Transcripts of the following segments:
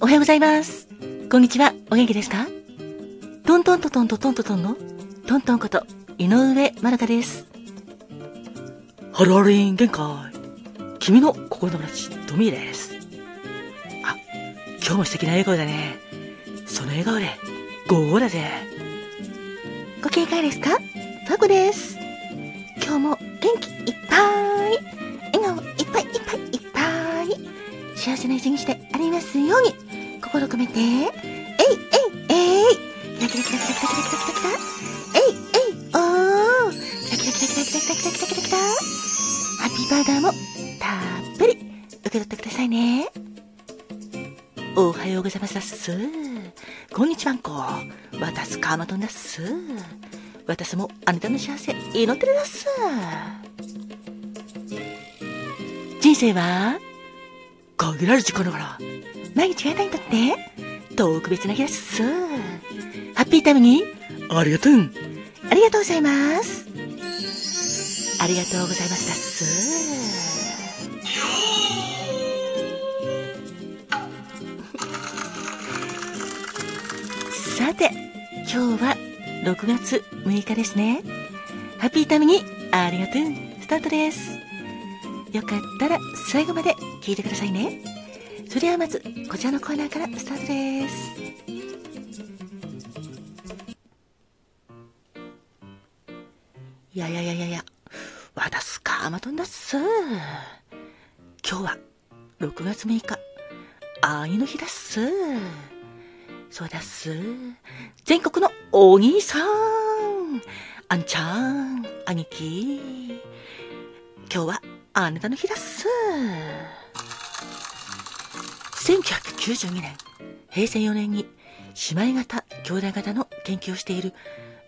おはようございます。こんにちは。お元気ですか？トントントントントントントンのトントンこと井上まるかです。ハローリン限界。君の心の友達、トミーです。あ、今日も素敵な笑顔だね。その笑顔で、ゴーだぜ。ご機嫌いかがですか？ファコです。今日も元気いっぱい。笑顔いっぱいいっぱい。幸せな一日でありますように。心込めて、えいえいえいキラキラキラキラキラキラキラキラキラえいえいおーキラキラキラキラキラキラキラキラキラキラハッピーバーダーもたっぷり受け取ってくださいね。おはようございますだっす。こんにちはんこ。私カーマトンだっす。私もあなたの幸せ祈ってるだっす。人生は限られる時間だから毎日あなたにとって特別な日です。ハッピータイムにありがとうありがとうございます。ありがとうございますだっす。さて、今日は6月6日ですね。ハッピータイムにありがとうスタートです。よかったら最後まで聞いてくださいね。それではまず、こちらのコーナーからスタートです。いやいやいやいやいや、私カーマトンだっす。今日は6月6日、愛の日だっす。そうだっす。全国のお兄さん、あんちゃん、兄貴。今日はあなたの日だっす。1992年、平成4年に姉妹型、兄弟型の研究をしている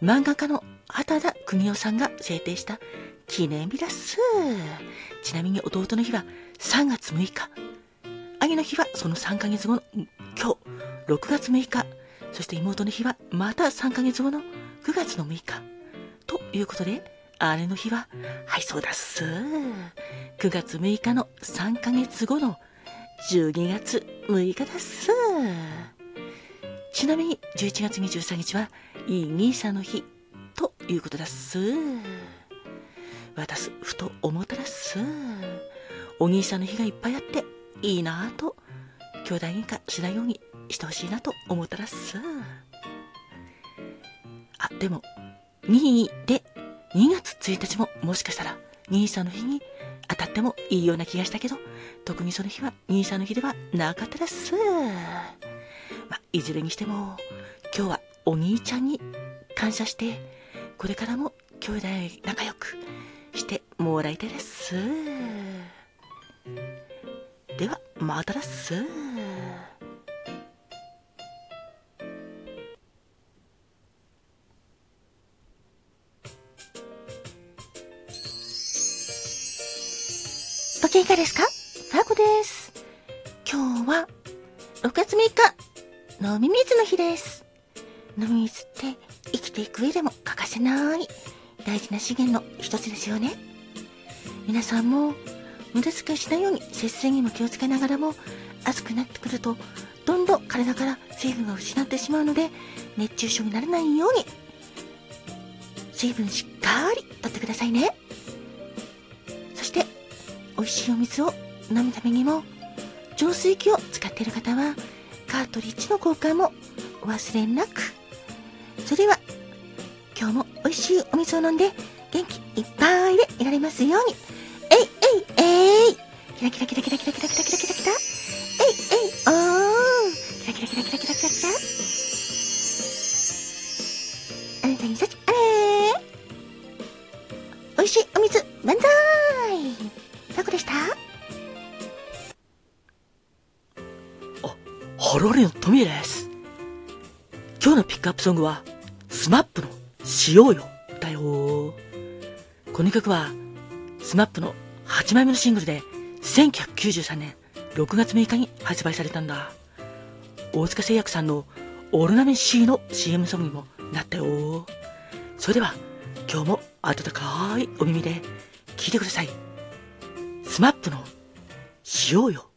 漫画家の畑田邦夫さんが制定した記念日だっす。ちなみに弟の日は3月6日。兄の日はその3ヶ月後の今日、6月6日。そして妹の日はまた3ヶ月後の9月の6日。ということで、姉の日は、はい、そうだっす。9月6日の3ヶ月後の12月6日だっす。ちなみに11月23日は、いい兄さんの日ということだっす。私、ふと思ったらっす。お兄さんの日がいっぱいあって、いいなぁと、兄弟喧嘩しないようにしてほしいなと思ったらっす。あ、でも、2で2月1日ももしかしたら兄さんの日に当たってもいいような気がしたけど、特にその日は兄さんの日ではなかったです。まあ、いずれにしても、今日はお兄ちゃんに感謝して、これからも兄弟仲良くしてもらいたいです。では、またです。いかがですか？ファコです。今日は6月6日、飲み水の日です。飲み水って生きていく上でも欠かせない大事な資源の一つですよね。皆さんも無駄遣いしないように節水にも気をつけながらも暑くなってくるとどんどん体から水分が失ってしまうので熱中症にならないように水分しっかりとってくださいね。美味しいお水を飲むためにも浄水器を使っている方はカートリッジの交換もお忘れなく。それでは今日も美味しいお水を飲んで元気いっぱいでいられますように。えいえいえい。キラキラキラキラキラキラキラキラキラキラ。ローリのトミーです。今日のピックアップソングは、 SMAP のしようよだよ。この曲は、 SMAP の8枚目のシングルで、1993年6月6日に発売されたんだ。大塚製薬さんのオルナメン C の CM ソングにもなったよ。それでは、今日も温かいお耳で聞いてください。スマップのしようよ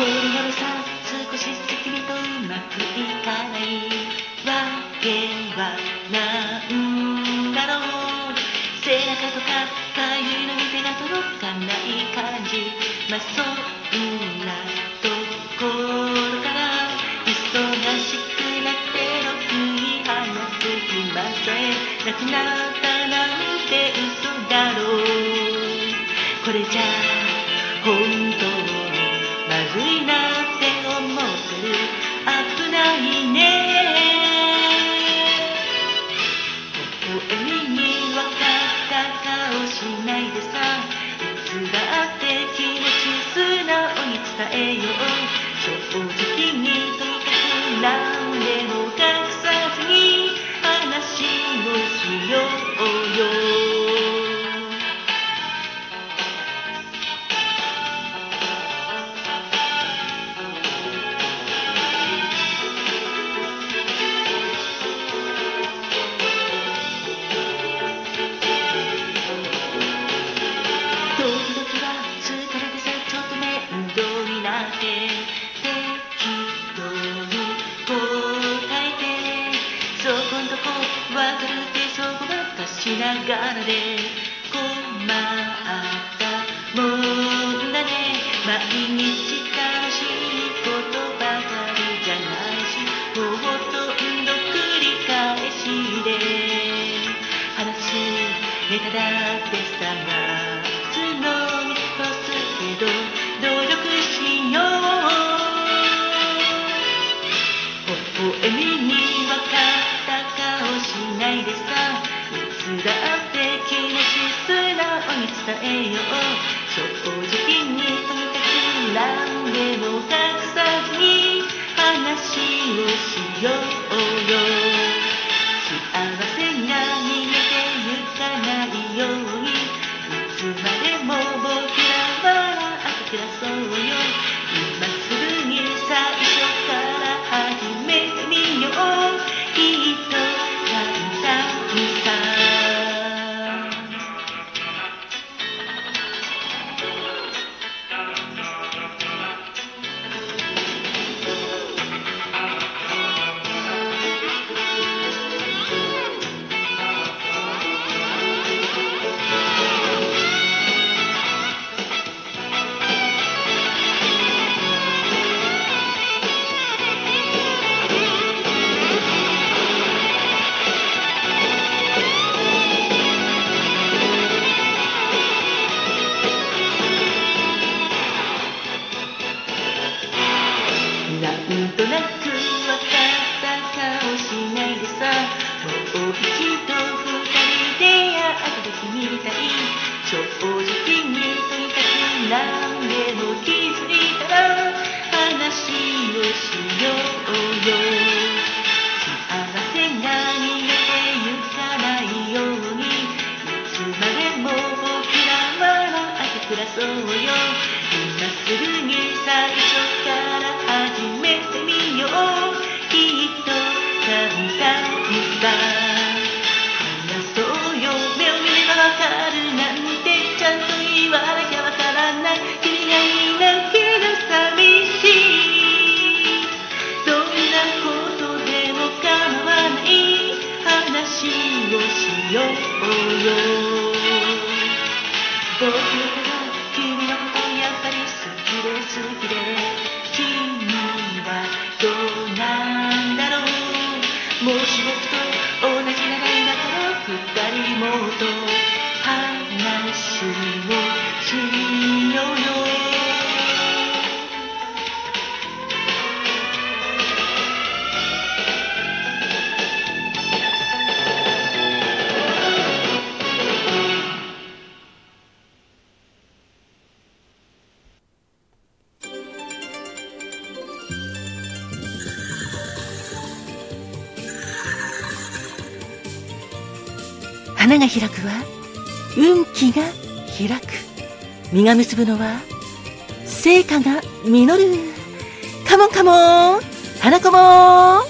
頃さ少し先にとうまくいかないわけはなんだろう背中とかかゆいの手が届かない感じまあそんなところから忙しくなってろくに話す気はさえなくなったなんて嘘だろうこれじゃえよながらで困っ花が開くは運気が開く。実が結ぶのは成果が実る。カモンカモン花子も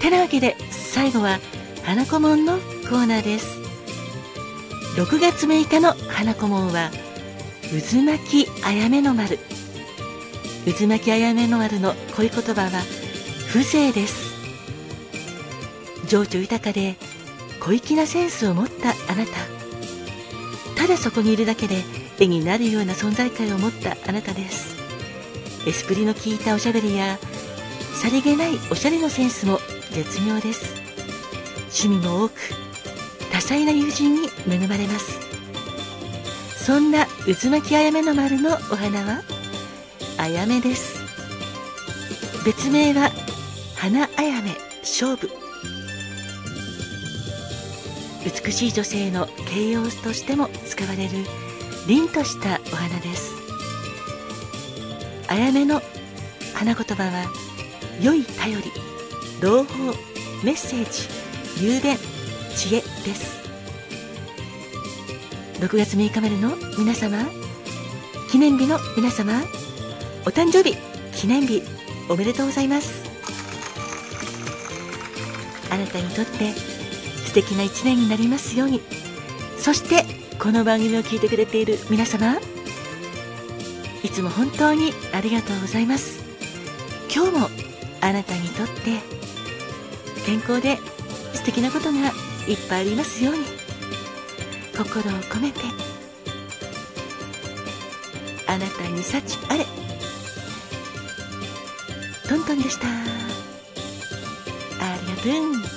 てなわけで最後は花子もんのコーナーです。6月6日の花子もんは渦巻きあやめの丸。渦巻きあやめの丸の恋言葉は風情です。情緒豊かで小粋なセンスを持ったあなた。ただそこにいるだけで絵になるような存在感を持ったあなたです。エスプリの効いたおしゃべりやさりげないおしゃれのセンスも絶妙です。趣味も多く多彩な友人に恵まれます。そんな渦巻きあやめの丸のお花はあやめです。別名は花あやめ勝負。美しい女性の形容としても使われる凛としたお花です。あやめの花言葉は良い頼り朗報メッセージ雄弁知恵です。6月6日までの皆様記念日の皆様お誕生日記念日おめでとうございます。あなたにとって素敵な一年になりますように。そしてこの番組を聞いてくれている皆様いつも本当にありがとうございます。今日もあなたにとって健康で素敵なことがいっぱいありますように。心を込めてあなたに幸あれ。トントンでした。ありがとう。